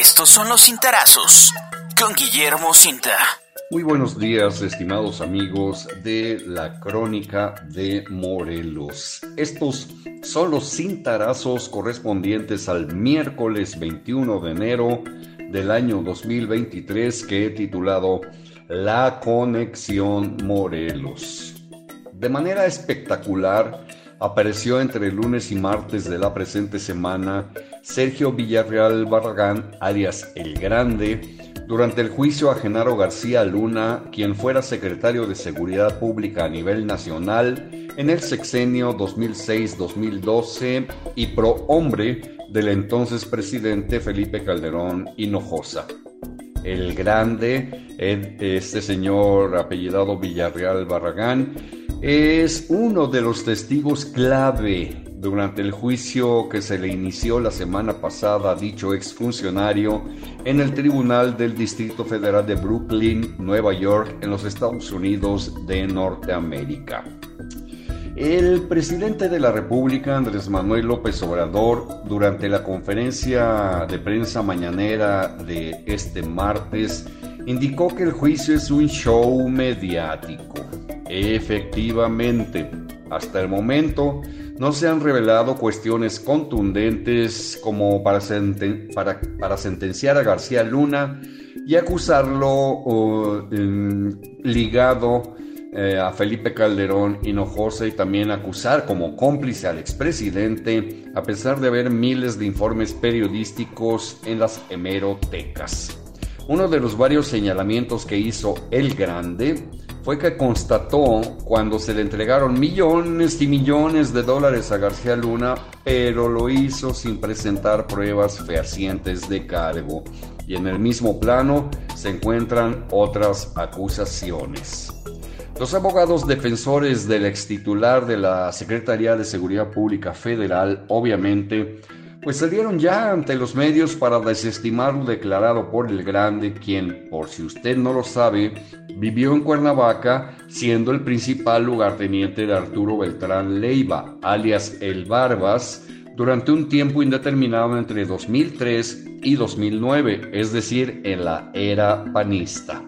Estos son los cintarazos con Guillermo Cinta. Muy buenos días, estimados amigos de la Crónica de Morelos. Estos son los cintarazos correspondientes al miércoles 21 de enero del año 2023 que he titulado La Conexión Morelos. De manera espectacular, apareció entre lunes y martes de la presente semana Sergio Villarreal Barragán, alias El Grande, durante el juicio a Genaro García Luna, quien fuera secretario de Seguridad Pública a nivel nacional en el sexenio 2006-2012 y pro hombre del entonces presidente Felipe Calderón Hinojosa. El Grande, este señor apellidado Villarreal Barragán, es uno de los testigos clave durante el juicio que se le inició la semana pasada a dicho exfuncionario en el Tribunal del Distrito Federal de Brooklyn, Nueva York, en los Estados Unidos de Norteamérica. El presidente de la República, Andrés Manuel López Obrador, durante la conferencia de prensa mañanera de este martes, indicó que el juicio es un show mediático. Efectivamente, hasta el momento no se han revelado cuestiones contundentes como para, para, sentenciar a García Luna y acusarlo ligado eh, a Felipe Calderón Hinojosa y también acusar como cómplice al expresidente, a pesar de haber miles de informes periodísticos en las hemerotecas. Uno de los varios señalamientos que hizo El Grande fue que constató cuando se le entregaron millones y millones de dólares a García Luna, pero lo hizo sin presentar pruebas fehacientes de cargo. Y en el mismo plano se encuentran otras acusaciones. Los abogados defensores del ex titular de la Secretaría de Seguridad Pública Federal, obviamente, pues salieron ya ante los medios para desestimar lo declarado por el Grande, quien, por si usted no lo sabe, vivió en Cuernavaca siendo el principal lugarteniente de Arturo Beltrán Leiva, alias El Barbas, durante un tiempo indeterminado entre 2003 y 2009, es decir, en la era panista.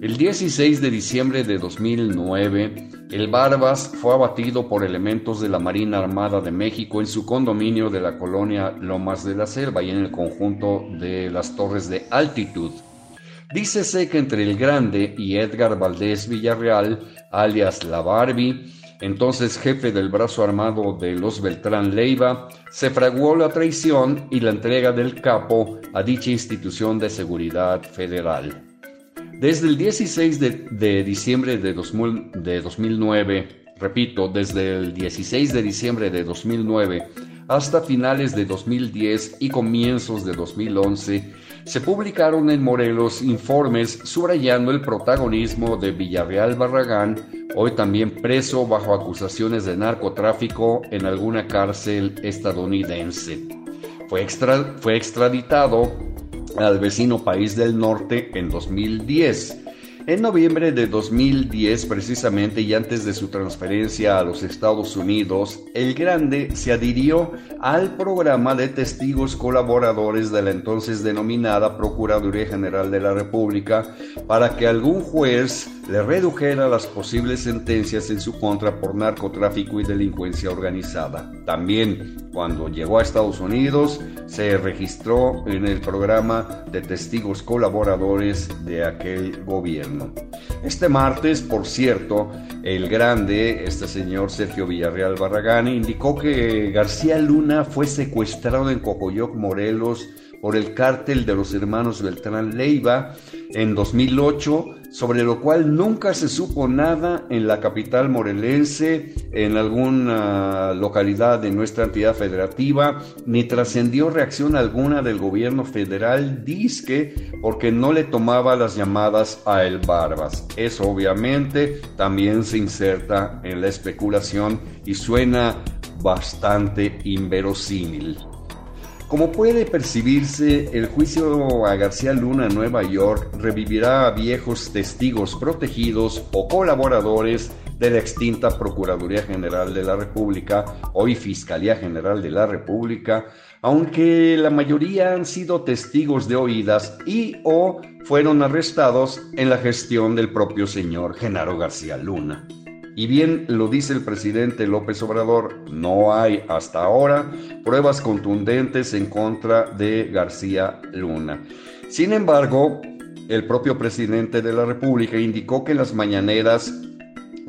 El 16 de diciembre de 2009, el Barbas fue abatido por elementos de la Marina Armada de México en su condominio de la colonia Lomas de la Selva y en el conjunto de las Torres de Altitud. Dícese que entre el Grande y Edgar Valdés Villarreal, alias La Barbie, entonces jefe del brazo armado de los Beltrán Leiva, se fraguó la traición y la entrega del capo a dicha institución de seguridad federal. Desde el 16 de, diciembre de, 2009, repito, desde el 16 de diciembre de 2009 hasta finales de 2010 y comienzos de 2011, se publicaron en Morelos informes subrayando el protagonismo de Villarreal Barragán, hoy también preso bajo acusaciones de narcotráfico en alguna cárcel estadounidense. Fue, fue extraditado al vecino país del norte en 2010. En noviembre de 2010, precisamente, y antes de su transferencia a los Estados Unidos, el Grande se adhirió al programa de testigos colaboradores de la entonces denominada Procuraduría General de la República para que algún juez le redujera las posibles sentencias en su contra por narcotráfico y delincuencia organizada. También, cuando llegó a Estados Unidos, se registró en el programa de testigos colaboradores de aquel gobierno. Este martes, por cierto, el grande, este señor Sergio Villarreal Barragán, indicó que García Luna fue secuestrado en Cocoyoc, Morelos, por el cártel de los hermanos Beltrán Leiva en 2008, sobre lo cual nunca se supo nada en la capital morelense, en alguna localidad de nuestra entidad federativa, ni trascendió reacción alguna del gobierno federal, disque, porque no le tomaba las llamadas a el Barbas. Eso obviamente también se inserta en la especulación y suena bastante inverosímil. Como puede percibirse, el juicio a García Luna en Nueva York revivirá a viejos testigos protegidos o colaboradores de la extinta Procuraduría General de la República, hoy Fiscalía General de la República, aunque la mayoría han sido testigos de oídas y o fueron arrestados en la gestión del propio señor Genaro García Luna. Y bien lo dice el presidente López Obrador, no hay hasta ahora pruebas contundentes en contra de García Luna. Sin embargo, el propio presidente de la República indicó que en las mañaneras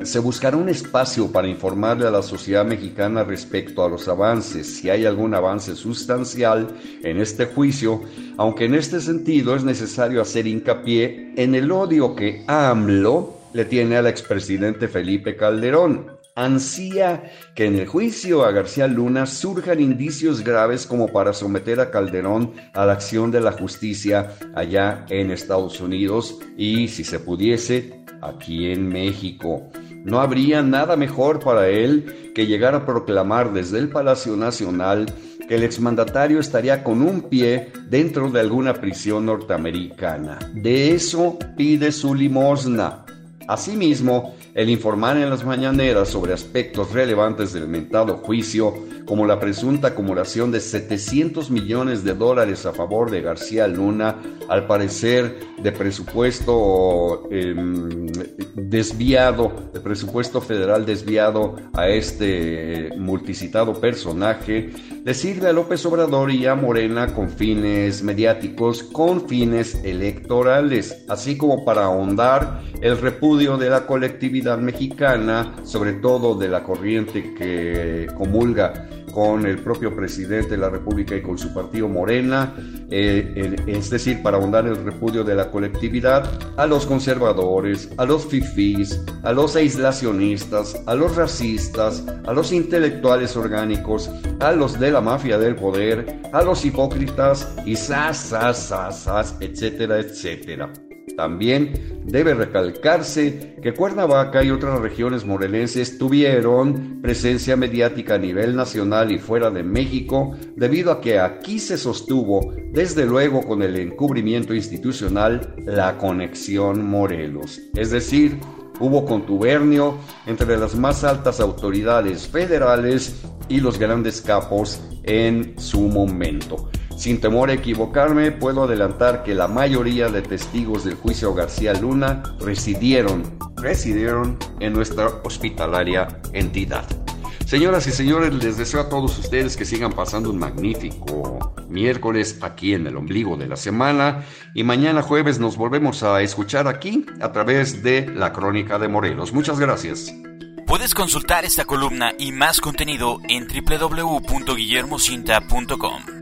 se buscará un espacio para informarle a la sociedad mexicana respecto a los avances, si hay algún avance sustancial en este juicio, aunque en este sentido es necesario hacer hincapié en el odio que AMLO le tiene al expresidente Felipe Calderón. Ansía que en el juicio a García Luna surjan indicios graves como para someter a Calderón a la acción de la justicia allá en Estados Unidos y, si se pudiese, aquí en México. No habría nada mejor para él que llegar a proclamar desde el Palacio Nacional que el exmandatario estaría con un pie dentro de alguna prisión norteamericana. De eso pide su limosna. Asimismo, el informar en las mañaneras sobre aspectos relevantes del mentado juicio, como la presunta acumulación de 700 millones de dólares a favor de García Luna, al parecer de presupuesto em, desviado, de presupuesto federal desviado a este multicitado personaje, le sirve a López Obrador y a Morena con fines mediáticos, con fines electorales, así como para ahondar el repudio de la colectividad mexicana, sobre todo de la corriente que comulga con el propio presidente de la República y con su partido Morena, eh, es decir, para ahondar el repudio de la colectividad a los conservadores, a los fifís, a los aislacionistas, a los racistas, a los intelectuales orgánicos, a los de la mafia del poder, a los hipócritas y sas, sas, sas, etcétera, etcétera. También debe recalcarse que Cuernavaca y otras regiones morelenses tuvieron presencia mediática a nivel nacional y fuera de México debido a que aquí se sostuvo, desde luego con el encubrimiento institucional, la conexión Morelos. Es decir, hubo contubernio entre las más altas autoridades federales y los grandes capos en su momento. Sin temor a equivocarme, puedo adelantar que la mayoría de testigos del juicio García Luna residieron, residieron en nuestra hospitalaria entidad. Señoras y señores, les deseo a todos ustedes que sigan pasando un magnífico miércoles aquí en el ombligo de la semana y mañana jueves nos volvemos a escuchar aquí a través de la Crónica de Morelos. Muchas gracias. Puedes consultar esta columna y más contenido en www.guillermocinta.com.